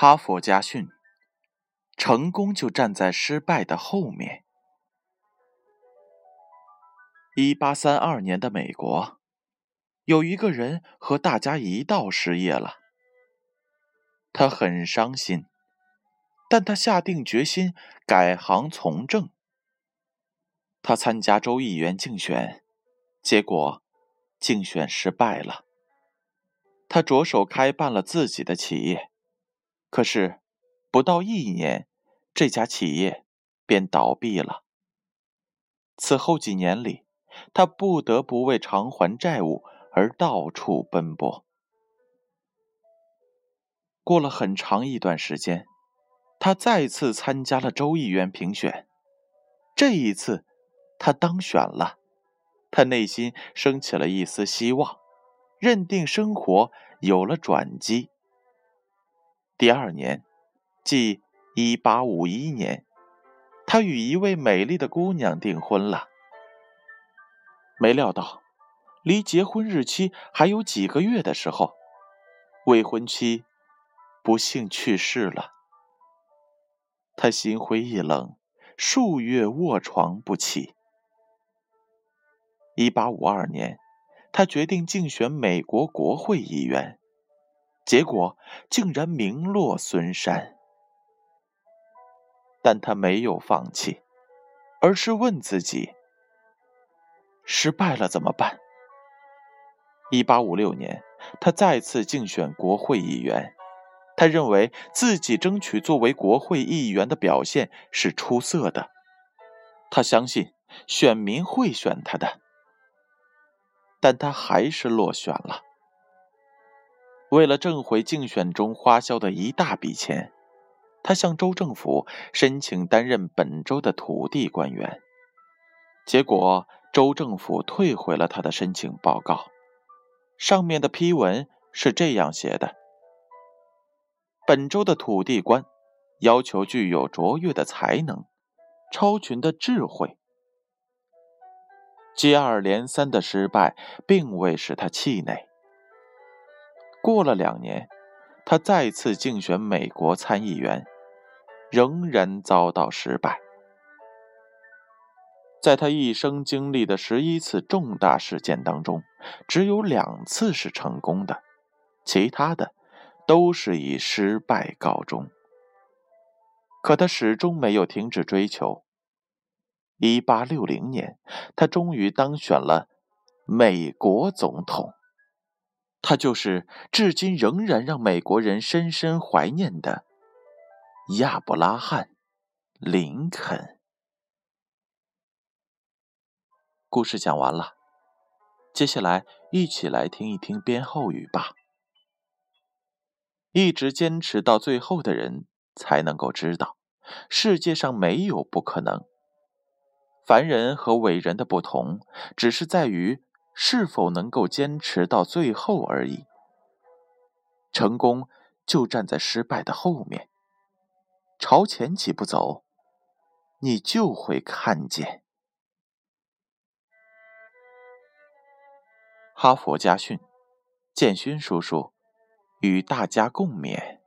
哈佛家训：成功就站在失败的后面。一八三二年的美国，有一个人和大家一道失业了，他很伤心，但他下定决心改行从政。他参加州议员竞选，结果竞选失败了。他着手开办了自己的企业，可是不到一年，这家企业便倒闭了。此后几年里，他不得不为偿还债务而到处奔波。过了很长一段时间，他再次参加了州议员评选，这一次他当选了。他内心升起了一丝希望。认定生活有了转机。第二年，即一八五一年，他与一位美丽的姑娘订婚了。没料到，离结婚日期还有几个月的时候，未婚妻不幸去世了。他心灰意冷，数月卧床不起。一八五二年。他决定竞选美国国会议员，结果竟然名落孙山。但他没有放弃，而是问自己：失败了怎么办？一八五六年，他再次竞选国会议员，他认为自己争取作为国会议员的表现是出色的，他相信选民会选他的。但他还是落选了。为了挣回竞选中花销的一大笔钱，他向州政府申请担任本州的土地官员。结果，州政府退回了他的申请报告，上面的批文是这样写的：“本州的土地官要求具有卓越的才能，超群的智慧。”接二连三的失败并未使他气馁。过了两年，他再次竞选美国参议员，仍然遭到失败。在他一生经历的十一次重大事件当中，只有两次是成功的，其他的都是以失败告终。可他始终没有停止追求。一八六零年，他终于当选了美国总统。他就是至今仍然让美国人深深怀念的亚伯拉罕·林肯。故事讲完了，接下来一起来听一听编后语吧。一直坚持到最后的人，才能够知道，世界上没有不可能。凡人和伟人的不同，只是在于是否能够坚持到最后而已。成功就站在失败的后面，朝前几步走，你就会看见。哈佛家训，建勋叔叔与大家共勉。